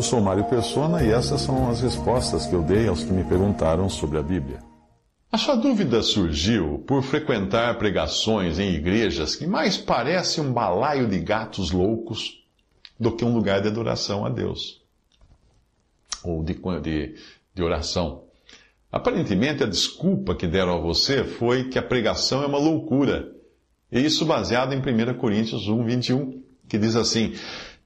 Eu sou Mário Persona e essas são as respostas que eu dei aos que me perguntaram sobre a Bíblia. A sua dúvida surgiu por frequentar pregações em igrejas que mais parecem um balaio de gatos loucos do que um lugar de adoração a Deus. Ou de, de, de oração. Aparentemente, a desculpa que deram a você foi que a pregação é uma loucura. E isso baseado em 1 Coríntios 1, 21, que diz assim: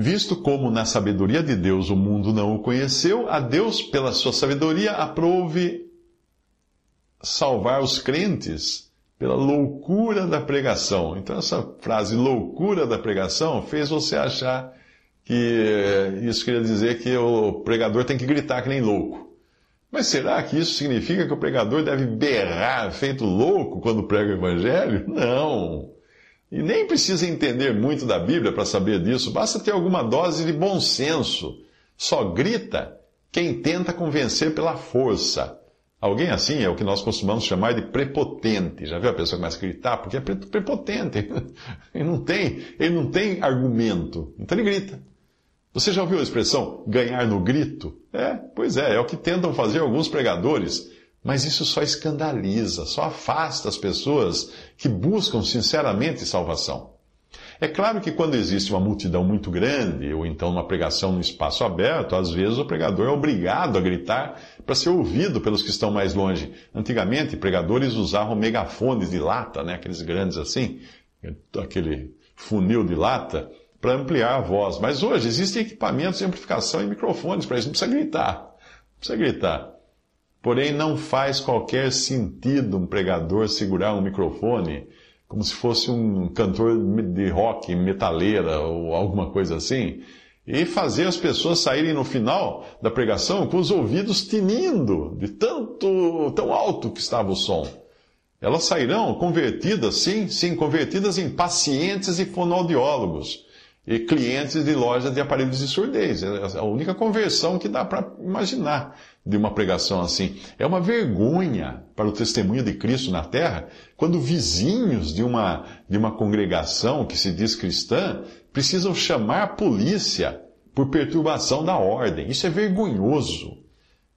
Visto como na sabedoria de Deus o mundo não o conheceu, a Deus, pela sua sabedoria, aprove salvar os crentes pela loucura da pregação. Então, essa frase loucura da pregação fez você achar que isso queria dizer que o pregador tem que gritar que nem louco. Mas será que isso significa que o pregador deve berrar feito louco quando prega o evangelho? Não. E nem precisa entender muito da Bíblia para saber disso, basta ter alguma dose de bom senso. Só grita quem tenta convencer pela força. Alguém assim é o que nós costumamos chamar de prepotente. Já viu a pessoa que começa a gritar? Porque é prepotente. Ele não tem, ele não tem argumento. Então ele grita. Você já ouviu a expressão ganhar no grito? É, pois é, é o que tentam fazer alguns pregadores. Mas isso só escandaliza, só afasta as pessoas que buscam sinceramente salvação. É claro que quando existe uma multidão muito grande, ou então uma pregação no espaço aberto, às vezes o pregador é obrigado a gritar para ser ouvido pelos que estão mais longe. Antigamente, pregadores usavam megafones de lata, né, aqueles grandes assim, aquele funil de lata, para ampliar a voz. Mas hoje existem equipamentos de amplificação e microfones para isso, não precisa gritar. Não precisa gritar. Porém, não faz qualquer sentido um pregador segurar um microfone como se fosse um cantor de rock, metaleira ou alguma coisa assim, e fazer as pessoas saírem no final da pregação com os ouvidos tinindo de tanto, tão alto que estava o som. Elas sairão convertidas, sim, sim, convertidas em pacientes e fonoaudiólogos e clientes de lojas de aparelhos de surdez. É a única conversão que dá para imaginar de uma pregação assim. É uma vergonha para o testemunho de Cristo na terra quando vizinhos de uma, de uma congregação que se diz cristã precisam chamar a polícia por perturbação da ordem. Isso é vergonhoso.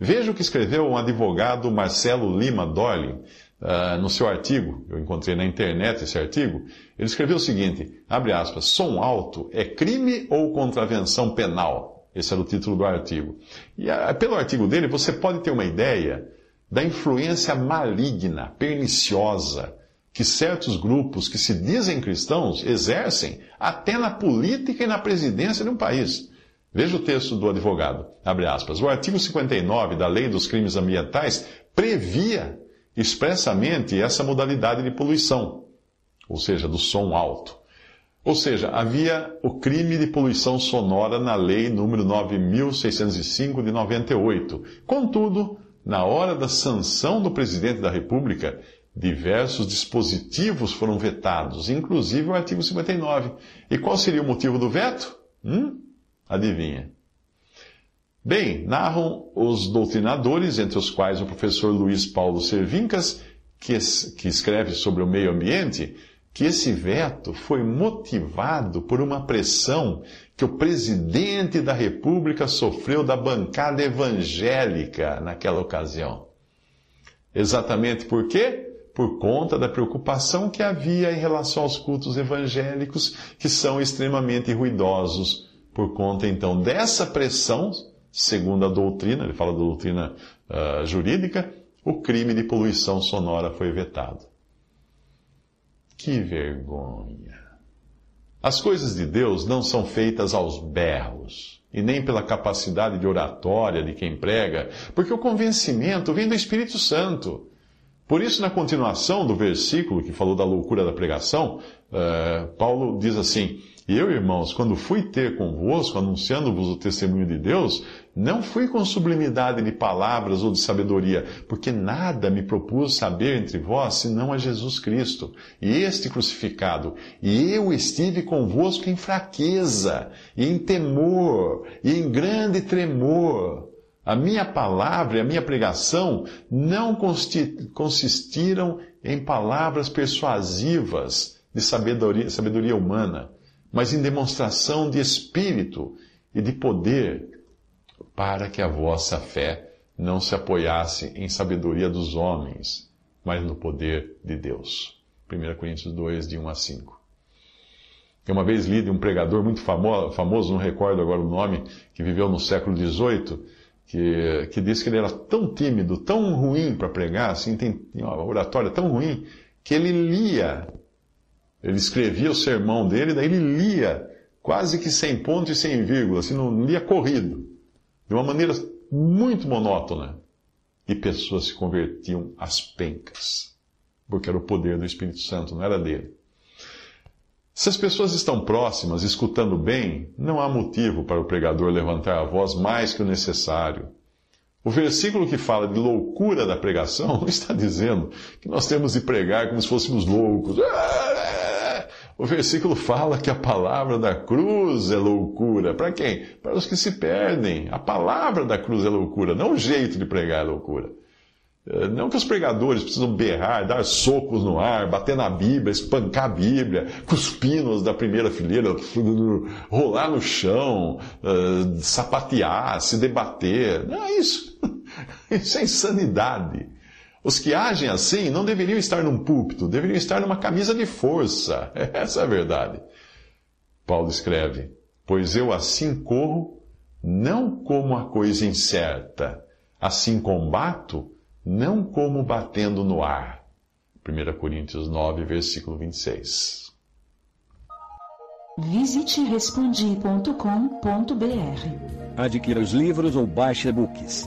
Veja o que escreveu um advogado Marcelo Lima Dolly uh, no seu artigo, eu encontrei na internet esse artigo, ele escreveu o seguinte, abre aspas, som alto é crime ou contravenção penal? Esse era o título do artigo. E uh, pelo artigo dele você pode ter uma ideia da influência maligna, perniciosa, que certos grupos que se dizem cristãos exercem até na política e na presidência de um país. Veja o texto do advogado, abre aspas. O artigo 59 da Lei dos Crimes Ambientais previa expressamente essa modalidade de poluição, ou seja, do som alto. Ou seja, havia o crime de poluição sonora na lei número 9605 de 98. Contudo, na hora da sanção do presidente da República, diversos dispositivos foram vetados, inclusive o artigo 59. E qual seria o motivo do veto? Hum? Adivinha. Bem, narram os doutrinadores, entre os quais o professor Luiz Paulo Cervincas, que, que escreve sobre o meio ambiente, que esse veto foi motivado por uma pressão que o presidente da República sofreu da bancada evangélica naquela ocasião. Exatamente por quê? Por conta da preocupação que havia em relação aos cultos evangélicos, que são extremamente ruidosos, por conta então dessa pressão segundo a doutrina, ele fala da doutrina uh, jurídica, o crime de poluição sonora foi vetado. Que vergonha! As coisas de Deus não são feitas aos berros, e nem pela capacidade de oratória de quem prega, porque o convencimento vem do Espírito Santo. Por isso, na continuação do versículo que falou da loucura da pregação, uh, Paulo diz assim: E eu, irmãos, quando fui ter convosco, anunciando-vos o testemunho de Deus, não fui com sublimidade de palavras ou de sabedoria, porque nada me propus saber entre vós senão a Jesus Cristo, e este crucificado. E eu estive convosco em fraqueza, e em temor, e em grande tremor. A minha palavra e a minha pregação não consistiram em palavras persuasivas de sabedoria, sabedoria humana, mas em demonstração de espírito e de poder, para que a vossa fé não se apoiasse em sabedoria dos homens, mas no poder de Deus. 1 Coríntios 2, de 1 a 5. Eu uma vez li de um pregador muito famoso, não recordo agora o nome, que viveu no século XVIII, que, que disse que ele era tão tímido, tão ruim para pregar, assim, tem, uma oratória tão ruim, que ele lia, ele escrevia o sermão dele, daí ele lia quase que sem ponto e sem vírgula, assim, não lia corrido, de uma maneira muito monótona. E pessoas se convertiam às pencas, porque era o poder do Espírito Santo, não era dele. Se as pessoas estão próximas, escutando bem, não há motivo para o pregador levantar a voz mais que o necessário. O versículo que fala de loucura da pregação não está dizendo que nós temos de pregar como se fôssemos loucos. O versículo fala que a palavra da cruz é loucura. Para quem? Para os que se perdem. A palavra da cruz é loucura, não o jeito de pregar é loucura. Eh, não que os pregadores precisam berrar, dar socos no ar, bater na Bíblia, espancar a Bíblia, cuspir-nos da primeira fileira, rolar no chão, uh, sapatear, se debater. Não é isso. Isso é insanidade. Os que agem assim não deveriam estar num púlpito, deveriam estar numa camisa de força. Essa é a verdade. Paulo escreve: Pois eu assim corro, não como a coisa incerta, assim combato não como batendo no ar. 1 Coríntios 9, versículo 26. Visite respondi.com.br. Adquira os livros ou baixe e-books.